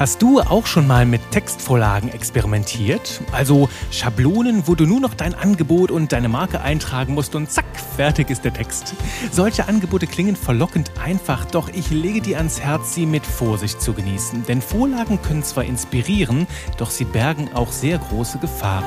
Hast du auch schon mal mit Textvorlagen experimentiert? Also Schablonen, wo du nur noch dein Angebot und deine Marke eintragen musst und zack, fertig ist der Text. Solche Angebote klingen verlockend einfach, doch ich lege dir ans Herz, sie mit Vorsicht zu genießen. Denn Vorlagen können zwar inspirieren, doch sie bergen auch sehr große Gefahren.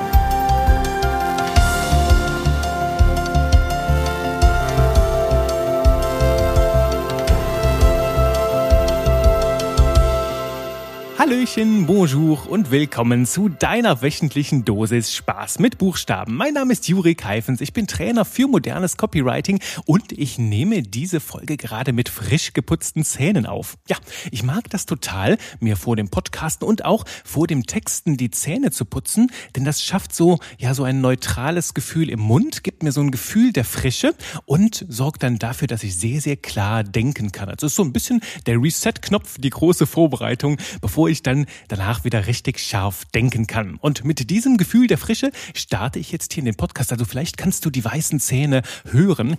Hallöchen, bonjour und willkommen zu deiner wöchentlichen Dosis Spaß mit Buchstaben. Mein Name ist Juri Keifens, ich bin Trainer für modernes Copywriting und ich nehme diese Folge gerade mit frisch geputzten Zähnen auf. Ja, ich mag das total, mir vor dem Podcasten und auch vor dem Texten die Zähne zu putzen, denn das schafft so, ja, so ein neutrales Gefühl im Mund, gibt mir so ein Gefühl der Frische und sorgt dann dafür, dass ich sehr, sehr klar denken kann. Also ist so ein bisschen der Reset-Knopf, die große Vorbereitung, bevor ich dann danach wieder richtig scharf denken kann. Und mit diesem Gefühl der Frische starte ich jetzt hier in den Podcast. Also vielleicht kannst du die weißen Zähne hören.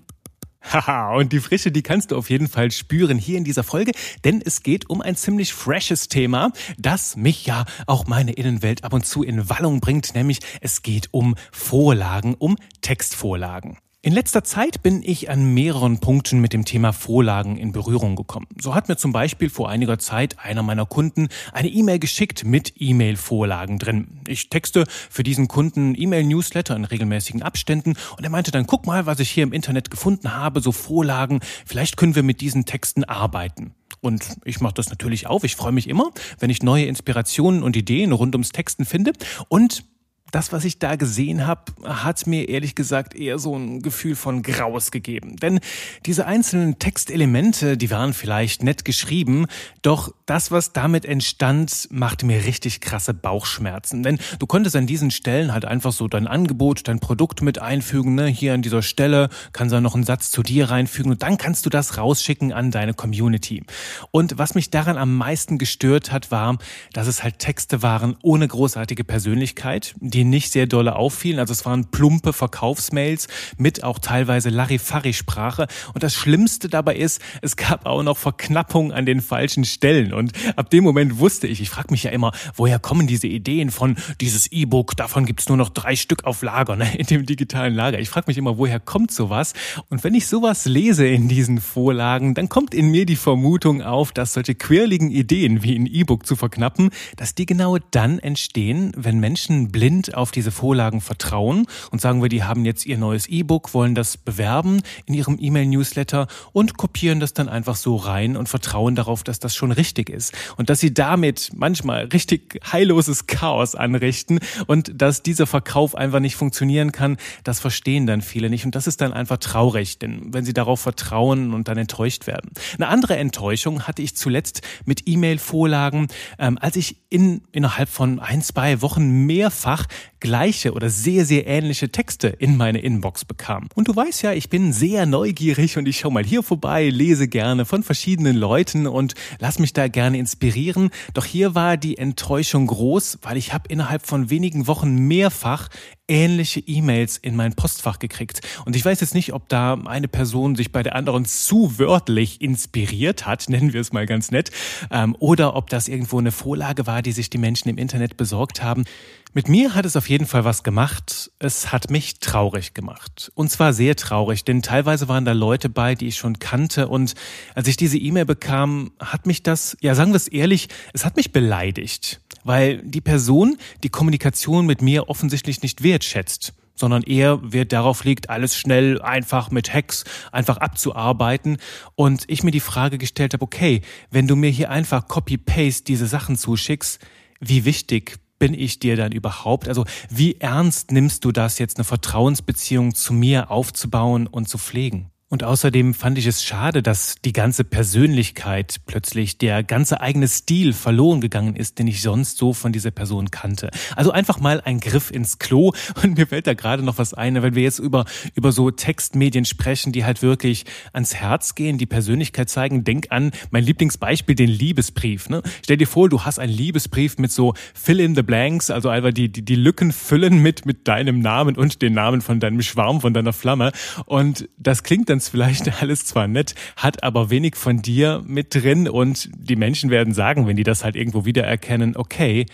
Haha, und die Frische, die kannst du auf jeden Fall spüren hier in dieser Folge, denn es geht um ein ziemlich freshes Thema, das mich ja auch meine Innenwelt ab und zu in Wallung bringt, nämlich es geht um Vorlagen, um Textvorlagen. In letzter Zeit bin ich an mehreren Punkten mit dem Thema Vorlagen in Berührung gekommen. So hat mir zum Beispiel vor einiger Zeit einer meiner Kunden eine E-Mail geschickt mit E-Mail-Vorlagen drin. Ich texte für diesen Kunden E-Mail-Newsletter in regelmäßigen Abständen und er meinte dann, guck mal, was ich hier im Internet gefunden habe, so Vorlagen, vielleicht können wir mit diesen Texten arbeiten. Und ich mache das natürlich auf. Ich freue mich immer, wenn ich neue Inspirationen und Ideen rund ums Texten finde. Und das, was ich da gesehen habe, hat mir ehrlich gesagt eher so ein Gefühl von Graus gegeben. Denn diese einzelnen Textelemente, die waren vielleicht nett geschrieben, doch das, was damit entstand, machte mir richtig krasse Bauchschmerzen. Denn du konntest an diesen Stellen halt einfach so dein Angebot, dein Produkt mit einfügen. Ne? Hier an dieser Stelle kannst du noch einen Satz zu dir reinfügen und dann kannst du das rausschicken an deine Community. Und was mich daran am meisten gestört hat, war, dass es halt Texte waren ohne großartige Persönlichkeit, die nicht sehr dolle auffielen. Also es waren plumpe Verkaufsmails mit auch teilweise Larifari-Sprache. Und das Schlimmste dabei ist, es gab auch noch Verknappung an den falschen Stellen. Und ab dem Moment wusste ich, ich frage mich ja immer, woher kommen diese Ideen von dieses E-Book, davon gibt's nur noch drei Stück auf Lager, ne, in dem digitalen Lager. Ich frage mich immer, woher kommt sowas? Und wenn ich sowas lese in diesen Vorlagen, dann kommt in mir die Vermutung auf, dass solche quirligen Ideen wie ein E-Book zu verknappen, dass die genau dann entstehen, wenn Menschen blind auf diese Vorlagen vertrauen und sagen wir, die haben jetzt ihr neues E-Book, wollen das bewerben in ihrem E-Mail-Newsletter und kopieren das dann einfach so rein und vertrauen darauf, dass das schon richtig ist. Und dass sie damit manchmal richtig heilloses Chaos anrichten und dass dieser Verkauf einfach nicht funktionieren kann, das verstehen dann viele nicht. Und das ist dann einfach traurig, denn wenn sie darauf vertrauen und dann enttäuscht werden. Eine andere Enttäuschung hatte ich zuletzt mit E-Mail-Vorlagen, ähm, als ich in, innerhalb von ein, zwei Wochen mehrfach gleiche oder sehr, sehr ähnliche Texte in meine Inbox bekam. Und du weißt ja, ich bin sehr neugierig und ich schau mal hier vorbei, lese gerne von verschiedenen Leuten und lass mich da gerne inspirieren. Doch hier war die Enttäuschung groß, weil ich habe innerhalb von wenigen Wochen mehrfach ähnliche E-Mails in mein Postfach gekriegt. Und ich weiß jetzt nicht, ob da eine Person sich bei der anderen zu wörtlich inspiriert hat, nennen wir es mal ganz nett, ähm, oder ob das irgendwo eine Vorlage war, die sich die Menschen im Internet besorgt haben. Mit mir hat es auf jeden Fall was gemacht. Es hat mich traurig gemacht. Und zwar sehr traurig, denn teilweise waren da Leute bei, die ich schon kannte. Und als ich diese E-Mail bekam, hat mich das, ja sagen wir es ehrlich, es hat mich beleidigt. Weil die Person die Kommunikation mit mir offensichtlich nicht wertschätzt sondern eher Wert darauf liegt, alles schnell, einfach mit Hacks einfach abzuarbeiten. Und ich mir die Frage gestellt habe, okay, wenn du mir hier einfach Copy-Paste diese Sachen zuschickst, wie wichtig bin ich dir dann überhaupt? Also wie ernst nimmst du das jetzt, eine Vertrauensbeziehung zu mir aufzubauen und zu pflegen? Und außerdem fand ich es schade, dass die ganze Persönlichkeit plötzlich, der ganze eigene Stil verloren gegangen ist, den ich sonst so von dieser Person kannte. Also einfach mal ein Griff ins Klo. Und mir fällt da gerade noch was ein, wenn wir jetzt über, über so Textmedien sprechen, die halt wirklich ans Herz gehen, die Persönlichkeit zeigen. Denk an mein Lieblingsbeispiel, den Liebesbrief. Ne? Stell dir vor, du hast einen Liebesbrief mit so Fill in the Blanks, also einfach die, die, die Lücken füllen mit, mit deinem Namen und den Namen von deinem Schwarm, von deiner Flamme. Und das klingt dann dann vielleicht alles zwar nett, hat aber wenig von dir mit drin. Und die Menschen werden sagen, wenn die das halt irgendwo wiedererkennen, okay,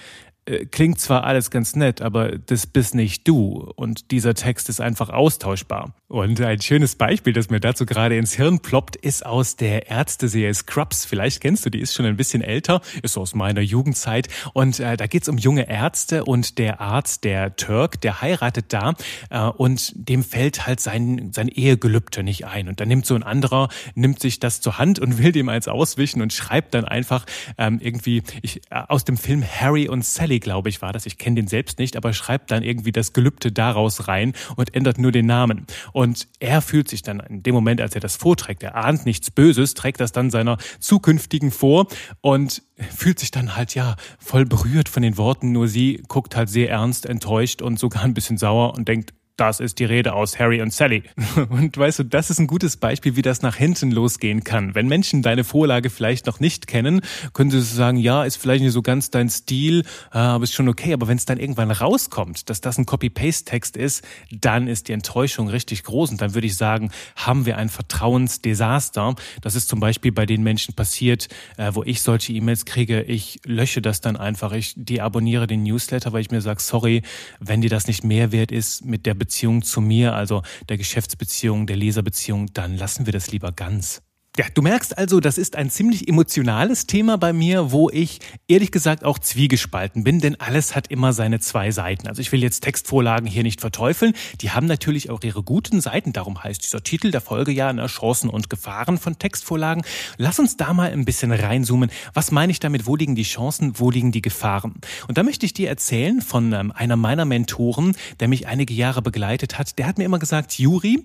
klingt zwar alles ganz nett, aber das bist nicht du und dieser Text ist einfach austauschbar. Und ein schönes Beispiel, das mir dazu gerade ins Hirn ploppt, ist aus der Ärzteserie Scrubs. Vielleicht kennst du, die ist schon ein bisschen älter, ist aus meiner Jugendzeit und äh, da geht's um junge Ärzte und der Arzt, der Turk, der heiratet da äh, und dem fällt halt sein, sein Ehegelübde nicht ein und dann nimmt so ein anderer, nimmt sich das zur Hand und will dem eins auswischen und schreibt dann einfach ähm, irgendwie ich, äh, aus dem Film Harry und Sally Kelly, glaube ich, war das. Ich kenne den selbst nicht, aber schreibt dann irgendwie das Gelübde daraus rein und ändert nur den Namen. Und er fühlt sich dann in dem Moment, als er das vorträgt, er ahnt nichts Böses, trägt das dann seiner zukünftigen vor und fühlt sich dann halt ja voll berührt von den Worten. Nur sie guckt halt sehr ernst, enttäuscht und sogar ein bisschen sauer und denkt, das ist die Rede aus Harry und Sally. Und weißt du, das ist ein gutes Beispiel, wie das nach hinten losgehen kann. Wenn Menschen deine Vorlage vielleicht noch nicht kennen, können sie sagen, ja, ist vielleicht nicht so ganz dein Stil, äh, aber ist schon okay. Aber wenn es dann irgendwann rauskommt, dass das ein Copy-Paste-Text ist, dann ist die Enttäuschung richtig groß. Und dann würde ich sagen, haben wir ein Vertrauensdesaster. Das ist zum Beispiel bei den Menschen passiert, äh, wo ich solche E-Mails kriege. Ich lösche das dann einfach. Ich deabonniere den Newsletter, weil ich mir sage, sorry, wenn dir das nicht mehr wert ist mit der Beziehung, Beziehung zu mir, also der Geschäftsbeziehung, der Leserbeziehung, dann lassen wir das lieber ganz. Ja, du merkst also, das ist ein ziemlich emotionales Thema bei mir, wo ich ehrlich gesagt auch zwiegespalten bin, denn alles hat immer seine zwei Seiten. Also ich will jetzt Textvorlagen hier nicht verteufeln, die haben natürlich auch ihre guten Seiten, darum heißt dieser Titel der Folge ja ne, Chancen und Gefahren von Textvorlagen. Lass uns da mal ein bisschen reinzoomen. Was meine ich damit? Wo liegen die Chancen, wo liegen die Gefahren? Und da möchte ich dir erzählen von ähm, einer meiner Mentoren, der mich einige Jahre begleitet hat. Der hat mir immer gesagt, Juri,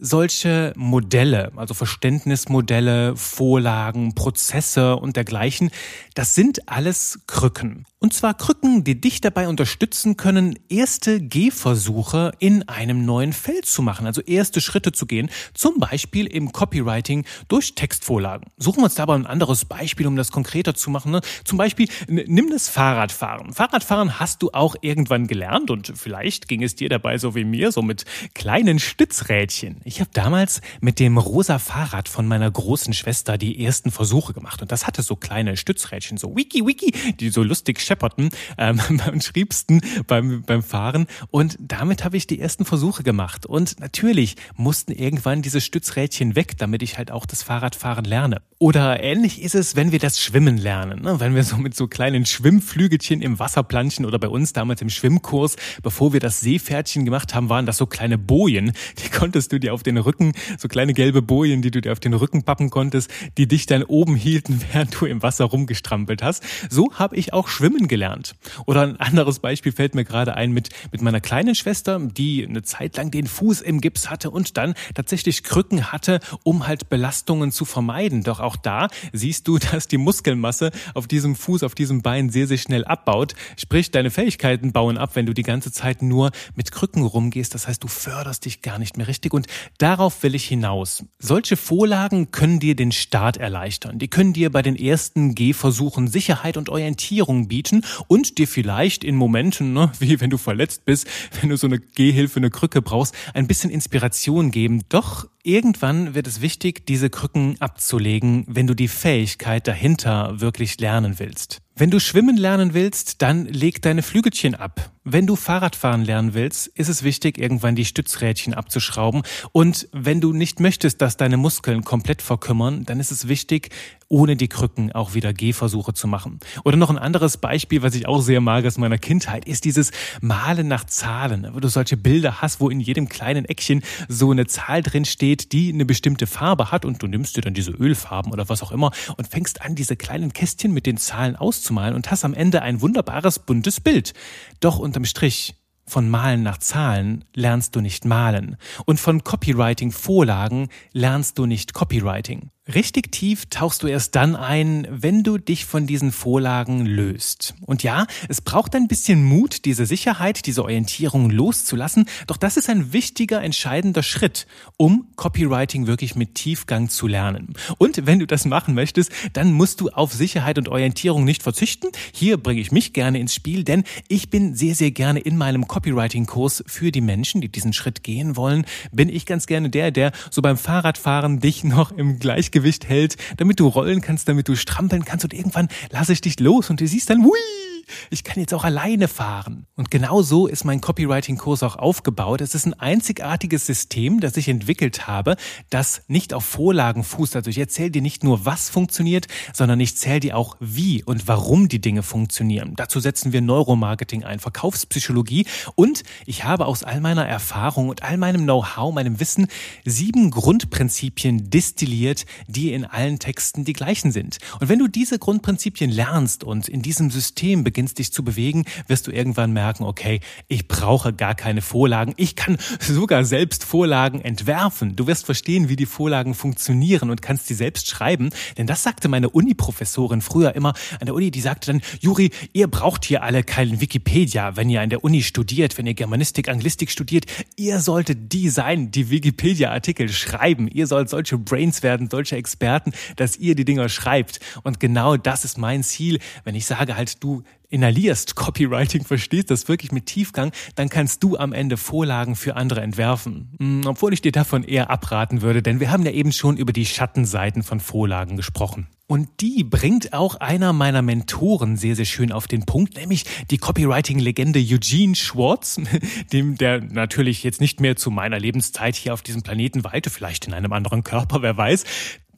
solche Modelle, also Verständnismodelle, Vorlagen, Prozesse und dergleichen, das sind alles Krücken. Und zwar Krücken, die dich dabei unterstützen können, erste Gehversuche in einem neuen Feld zu machen, also erste Schritte zu gehen, zum Beispiel im Copywriting durch Textvorlagen. Suchen wir uns da aber ein anderes Beispiel, um das konkreter zu machen. Ne? Zum Beispiel, nimm das Fahrradfahren. Fahrradfahren hast du auch irgendwann gelernt und vielleicht ging es dir dabei so wie mir, so mit kleinen Stützrädchen. Ich habe damals mit dem rosa Fahrrad von meiner großen Schwester die ersten Versuche gemacht und das hatte so kleine Stützrädchen, so wiki wiki, die so lustig schepperten ähm, beim schriebsten beim, beim Fahren. Und damit habe ich die ersten Versuche gemacht. Und natürlich mussten irgendwann diese Stützrädchen weg, damit ich halt auch das Fahrradfahren lerne. Oder ähnlich ist es, wenn wir das Schwimmen lernen. Ne? Wenn wir so mit so kleinen Schwimmflügelchen im Wasser planschen oder bei uns damals im Schwimmkurs, bevor wir das Seepferdchen gemacht haben, waren das so kleine Bojen. Die konntest du dir auf den Rücken, so kleine gelbe Bojen, die du dir auf den Rücken pappen konntest, die dich dann oben hielten, während du im Wasser rumgestrampelt hast. So habe ich auch Schwimmen schwimmen gelernt. Oder ein anderes Beispiel fällt mir gerade ein mit, mit meiner kleinen Schwester, die eine Zeit lang den Fuß im Gips hatte und dann tatsächlich Krücken hatte, um halt Belastungen zu vermeiden. Doch auch da siehst du, dass die Muskelmasse auf diesem Fuß, auf diesem Bein sehr, sehr schnell abbaut. Sprich, deine Fähigkeiten bauen ab, wenn du die ganze Zeit nur mit Krücken rumgehst. Das heißt, du förderst dich gar nicht mehr richtig. Und darauf will ich hinaus. Solche Vorlagen können dir den Start erleichtern. Die können dir bei den ersten Gehversuchen Sicherheit und Orientierung bieten und dir vielleicht in Momenten, ne, wie wenn du verletzt bist, wenn du so eine Gehhilfe, eine Krücke brauchst, ein bisschen Inspiration geben. Doch irgendwann wird es wichtig, diese Krücken abzulegen, wenn du die Fähigkeit dahinter wirklich lernen willst. Wenn du schwimmen lernen willst, dann leg deine Flügelchen ab. Wenn du Fahrradfahren lernen willst, ist es wichtig, irgendwann die Stützrädchen abzuschrauben. Und wenn du nicht möchtest, dass deine Muskeln komplett verkümmern, dann ist es wichtig, ohne die Krücken auch wieder Gehversuche zu machen. Oder noch ein anderes Beispiel, was ich auch sehr mag aus meiner Kindheit, ist dieses Malen nach Zahlen. Wo du solche Bilder hast, wo in jedem kleinen Eckchen so eine Zahl drin steht, die eine bestimmte Farbe hat und du nimmst dir dann diese Ölfarben oder was auch immer und fängst an, diese kleinen Kästchen mit den Zahlen auszumalen und hast am Ende ein wunderbares buntes Bild. Doch unterm Strich von Malen nach Zahlen lernst du nicht malen und von Copywriting Vorlagen lernst du nicht Copywriting. Richtig tief tauchst du erst dann ein, wenn du dich von diesen Vorlagen löst. Und ja, es braucht ein bisschen Mut, diese Sicherheit, diese Orientierung loszulassen, doch das ist ein wichtiger, entscheidender Schritt, um Copywriting wirklich mit Tiefgang zu lernen. Und wenn du das machen möchtest, dann musst du auf Sicherheit und Orientierung nicht verzichten. Hier bringe ich mich gerne ins Spiel, denn ich bin sehr, sehr gerne in meinem Copywriting-Kurs für die Menschen, die diesen Schritt gehen wollen, bin ich ganz gerne der, der so beim Fahrradfahren dich noch im Gleichgewicht Gleichgewicht hält, damit du rollen kannst, damit du strampeln kannst und irgendwann lasse ich dich los und du siehst dann, hui, ich kann jetzt auch alleine fahren. Und genau so ist mein Copywriting-Kurs auch aufgebaut. Es ist ein einzigartiges System, das ich entwickelt habe, das nicht auf Vorlagen fußt. Also ich erzähle dir nicht nur, was funktioniert, sondern ich zähle dir auch, wie und warum die Dinge funktionieren. Dazu setzen wir Neuromarketing ein, Verkaufspsychologie und ich habe aus all meiner Erfahrung und all meinem Know-how, meinem Wissen sieben Grundprinzipien destilliert, die in allen Texten die gleichen sind. Und wenn du diese Grundprinzipien lernst und in diesem System beginnst, beginnst dich zu bewegen, wirst du irgendwann merken, okay, ich brauche gar keine Vorlagen. Ich kann sogar selbst Vorlagen entwerfen. Du wirst verstehen, wie die Vorlagen funktionieren und kannst sie selbst schreiben. Denn das sagte meine Uni-Professorin früher immer an der Uni. Die sagte dann, Juri, ihr braucht hier alle keinen Wikipedia, wenn ihr an der Uni studiert, wenn ihr Germanistik, Anglistik studiert. Ihr solltet die sein, die Wikipedia-Artikel schreiben. Ihr sollt solche Brains werden, solche Experten, dass ihr die Dinger schreibt. Und genau das ist mein Ziel, wenn ich sage halt, du inhalierst Copywriting, verstehst das wirklich mit Tiefgang, dann kannst du am Ende Vorlagen für andere entwerfen. Hm, obwohl ich dir davon eher abraten würde, denn wir haben ja eben schon über die Schattenseiten von Vorlagen gesprochen. Und die bringt auch einer meiner Mentoren sehr, sehr schön auf den Punkt, nämlich die Copywriting-Legende Eugene Schwartz, dem der natürlich jetzt nicht mehr zu meiner Lebenszeit hier auf diesem Planeten weilte, vielleicht in einem anderen Körper, wer weiß.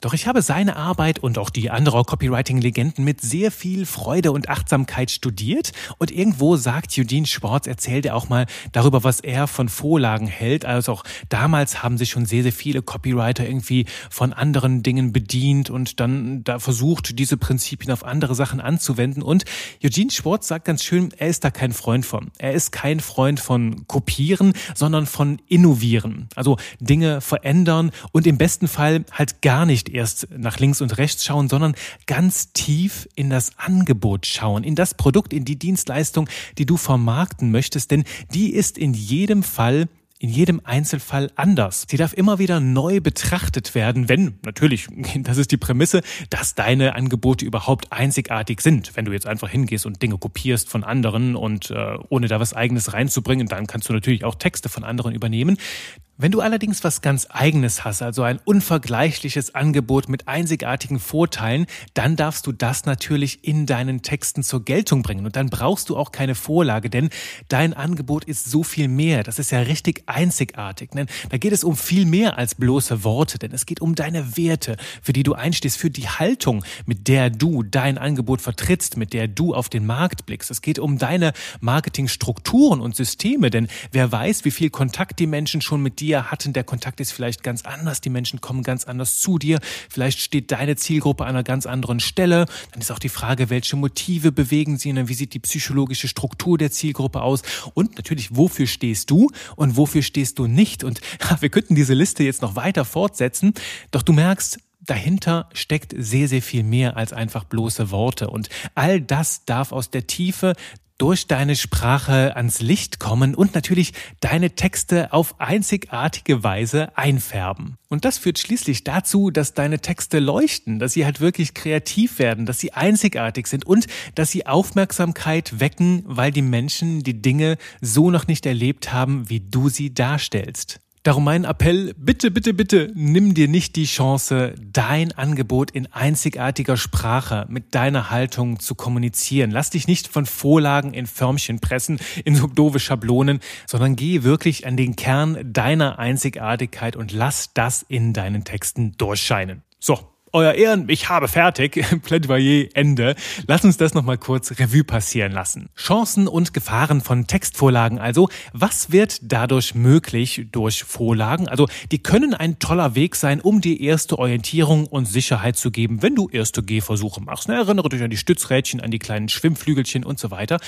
Doch ich habe seine Arbeit und auch die anderer Copywriting-Legenden mit sehr viel Freude und Achtsamkeit studiert und irgendwo sagt Eugene Schwartz, erzählt er auch mal darüber, was er von Vorlagen hält. Also auch damals haben sich schon sehr, sehr viele Copywriter irgendwie von anderen Dingen bedient und dann da versucht, diese Prinzipien auf andere Sachen anzuwenden. Und Eugene Schwartz sagt ganz schön, er ist da kein Freund von. Er ist kein Freund von Kopieren, sondern von Innovieren. Also Dinge verändern und im besten Fall halt gar nicht erst nach links und rechts schauen, sondern ganz tief in das Angebot schauen, in das Produkt, in die Dienstleistung, die du vermarkten möchtest, denn die ist in jedem Fall in jedem Einzelfall anders. Sie darf immer wieder neu betrachtet werden, wenn, natürlich, das ist die Prämisse, dass deine Angebote überhaupt einzigartig sind. Wenn du jetzt einfach hingehst und Dinge kopierst von anderen und äh, ohne da was eigenes reinzubringen, dann kannst du natürlich auch Texte von anderen übernehmen. Wenn du allerdings was ganz eigenes hast, also ein unvergleichliches Angebot mit einzigartigen Vorteilen, dann darfst du das natürlich in deinen Texten zur Geltung bringen. Und dann brauchst du auch keine Vorlage, denn dein Angebot ist so viel mehr. Das ist ja richtig einzigartig. Denn da geht es um viel mehr als bloße Worte, denn es geht um deine Werte, für die du einstehst, für die Haltung, mit der du dein Angebot vertrittst, mit der du auf den Markt blickst. Es geht um deine Marketingstrukturen und Systeme, denn wer weiß, wie viel Kontakt die Menschen schon mit dir hatten. Der Kontakt ist vielleicht ganz anders. Die Menschen kommen ganz anders zu dir. Vielleicht steht deine Zielgruppe an einer ganz anderen Stelle. Dann ist auch die Frage, welche Motive bewegen sie und wie sieht die psychologische Struktur der Zielgruppe aus? Und natürlich, wofür stehst du und wofür stehst du nicht? Und ja, wir könnten diese Liste jetzt noch weiter fortsetzen. Doch du merkst, dahinter steckt sehr, sehr viel mehr als einfach bloße Worte. Und all das darf aus der Tiefe durch deine Sprache ans Licht kommen und natürlich deine Texte auf einzigartige Weise einfärben. Und das führt schließlich dazu, dass deine Texte leuchten, dass sie halt wirklich kreativ werden, dass sie einzigartig sind und dass sie Aufmerksamkeit wecken, weil die Menschen die Dinge so noch nicht erlebt haben, wie du sie darstellst. Darum mein Appell, bitte, bitte, bitte, nimm dir nicht die Chance, dein Angebot in einzigartiger Sprache mit deiner Haltung zu kommunizieren. Lass dich nicht von Vorlagen in Förmchen pressen, in so doofe Schablonen, sondern geh wirklich an den Kern deiner Einzigartigkeit und lass das in deinen Texten durchscheinen. So, euer Ehren, ich habe fertig. Plädoyer Ende. Lass uns das nochmal kurz Revue passieren lassen. Chancen und Gefahren von Textvorlagen also. Was wird dadurch möglich durch Vorlagen? Also, die können ein toller Weg sein, um die erste Orientierung und Sicherheit zu geben, wenn du erste Gehversuche machst. Ne, erinnere dich an die Stützrädchen, an die kleinen Schwimmflügelchen und so weiter.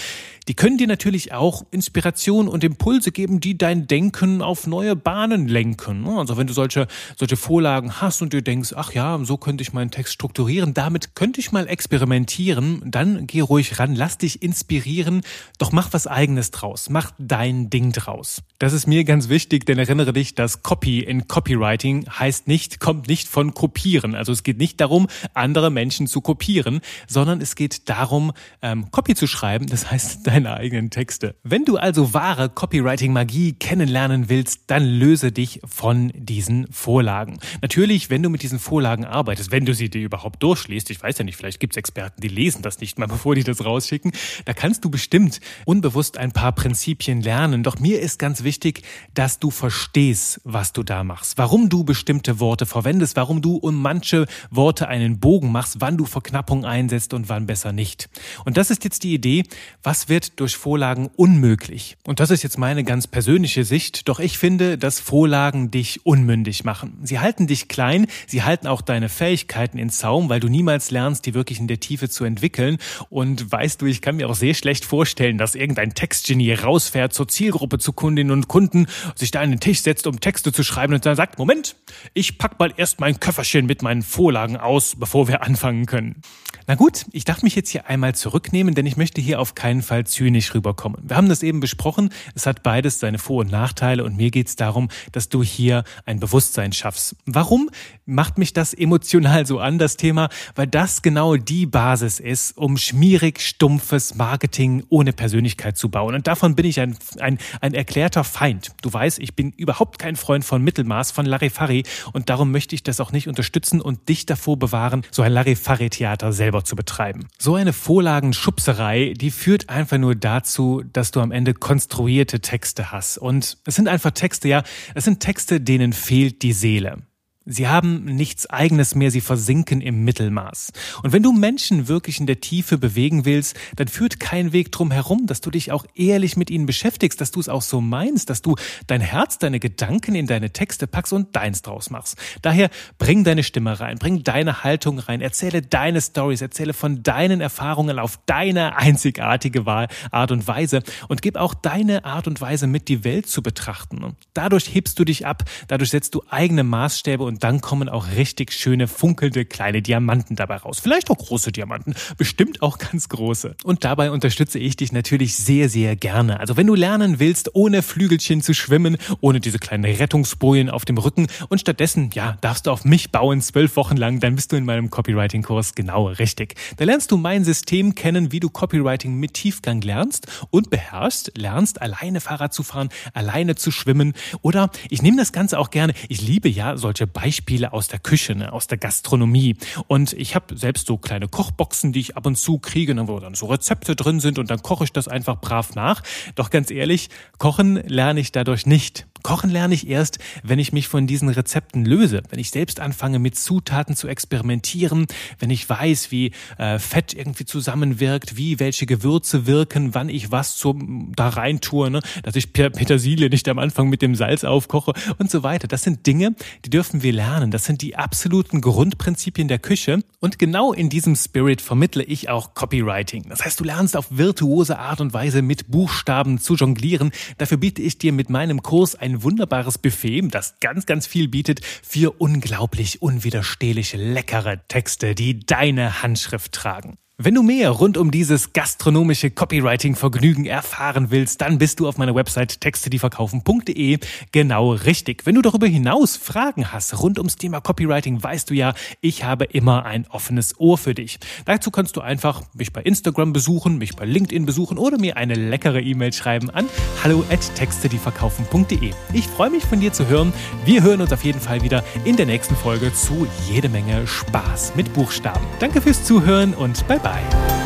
Die können dir natürlich auch Inspiration und Impulse geben, die dein Denken auf neue Bahnen lenken. Also, wenn du solche, solche Vorlagen hast und dir denkst, ach ja, so können könnte ich meinen Text strukturieren, damit könnte ich mal experimentieren, dann geh ruhig ran, lass dich inspirieren, doch mach was eigenes draus, mach dein Ding draus. Das ist mir ganz wichtig, denn erinnere dich, dass Copy in Copywriting heißt nicht, kommt nicht von kopieren. Also es geht nicht darum, andere Menschen zu kopieren, sondern es geht darum, ähm, Copy zu schreiben, das heißt deine eigenen Texte. Wenn du also wahre Copywriting-Magie kennenlernen willst, dann löse dich von diesen Vorlagen. Natürlich, wenn du mit diesen Vorlagen arbeitest, wenn du sie dir überhaupt durchliest, ich weiß ja nicht, vielleicht gibt es Experten, die lesen das nicht mal, bevor die das rausschicken, da kannst du bestimmt unbewusst ein paar Prinzipien lernen. Doch mir ist ganz wichtig, dass du verstehst, was du da machst, warum du bestimmte Worte verwendest, warum du um manche Worte einen Bogen machst, wann du Verknappung einsetzt und wann besser nicht. Und das ist jetzt die Idee, was wird durch Vorlagen unmöglich? Und das ist jetzt meine ganz persönliche Sicht, doch ich finde, dass Vorlagen dich unmündig machen. Sie halten dich klein, sie halten auch deine Fähigkeiten in Zaum, weil du niemals lernst, die wirklich in der Tiefe zu entwickeln. Und weißt du, ich kann mir auch sehr schlecht vorstellen, dass irgendein Textgenie rausfährt zur Zielgruppe, zu Kundinnen und Kunden, sich da an den Tisch setzt, um Texte zu schreiben und dann sagt, Moment, ich pack mal erst mein Köfferchen mit meinen Vorlagen aus, bevor wir anfangen können. Na gut, ich darf mich jetzt hier einmal zurücknehmen, denn ich möchte hier auf keinen Fall zynisch rüberkommen. Wir haben das eben besprochen, es hat beides seine Vor- und Nachteile und mir geht es darum, dass du hier ein Bewusstsein schaffst. Warum macht mich das emotional so an, das Thema? Weil das genau die Basis ist, um schmierig, stumpfes Marketing ohne Persönlichkeit zu bauen. Und davon bin ich ein, ein, ein erklärter Feind. Du weißt, ich bin überhaupt kein Freund von Mittelmaß, von Larifari und darum möchte ich das auch nicht unterstützen und dich davor bewahren, so ein Larifari-Theater selber zu betreiben. So eine Vorlagenschubserei, die führt einfach nur dazu, dass du am Ende konstruierte Texte hast. Und es sind einfach Texte, ja, es sind Texte, denen fehlt die Seele. Sie haben nichts eigenes mehr, sie versinken im Mittelmaß. Und wenn du Menschen wirklich in der Tiefe bewegen willst, dann führt kein Weg drum herum, dass du dich auch ehrlich mit ihnen beschäftigst, dass du es auch so meinst, dass du dein Herz, deine Gedanken in deine Texte packst und deins draus machst. Daher bring deine Stimme rein, bring deine Haltung rein, erzähle deine Stories, erzähle von deinen Erfahrungen auf deine einzigartige Art und Weise und gib auch deine Art und Weise mit, die Welt zu betrachten. dadurch hebst du dich ab, dadurch setzt du eigene Maßstäbe und dann kommen auch richtig schöne funkelnde kleine Diamanten dabei raus. Vielleicht auch große Diamanten, bestimmt auch ganz große. Und dabei unterstütze ich dich natürlich sehr, sehr gerne. Also wenn du lernen willst, ohne Flügelchen zu schwimmen, ohne diese kleinen Rettungsbojen auf dem Rücken und stattdessen, ja, darfst du auf mich bauen, zwölf Wochen lang, dann bist du in meinem Copywriting-Kurs genau richtig. Da lernst du mein System kennen, wie du Copywriting mit Tiefgang lernst und beherrschst, lernst alleine Fahrrad zu fahren, alleine zu schwimmen oder ich nehme das Ganze auch gerne, ich liebe ja solche Beispiele aus der Küche, ne, aus der Gastronomie. Und ich habe selbst so kleine Kochboxen, die ich ab und zu kriege, ne, wo dann so Rezepte drin sind und dann koche ich das einfach brav nach. Doch ganz ehrlich, kochen lerne ich dadurch nicht. Kochen lerne ich erst, wenn ich mich von diesen Rezepten löse, wenn ich selbst anfange mit Zutaten zu experimentieren, wenn ich weiß, wie äh, Fett irgendwie zusammenwirkt, wie welche Gewürze wirken, wann ich was zum da rein tue, ne? dass ich Petersilie nicht am Anfang mit dem Salz aufkoche und so weiter. Das sind Dinge, die dürfen wir lernen. Das sind die absoluten Grundprinzipien der Küche und genau in diesem Spirit vermittle ich auch Copywriting. Das heißt, du lernst auf virtuose Art und Weise mit Buchstaben zu jonglieren. Dafür biete ich dir mit meinem Kurs ein ein wunderbares Buffet, das ganz, ganz viel bietet für unglaublich unwiderstehliche, leckere Texte, die deine Handschrift tragen. Wenn du mehr rund um dieses gastronomische Copywriting-Vergnügen erfahren willst, dann bist du auf meiner Website textedieverkaufen.de genau richtig. Wenn du darüber hinaus Fragen hast rund ums Thema Copywriting, weißt du ja, ich habe immer ein offenes Ohr für dich. Dazu kannst du einfach mich bei Instagram besuchen, mich bei LinkedIn besuchen oder mir eine leckere E-Mail schreiben an hallo at textedieverkaufen.de. Ich freue mich von dir zu hören. Wir hören uns auf jeden Fall wieder in der nächsten Folge zu jede Menge Spaß mit Buchstaben. Danke fürs Zuhören und bye bye.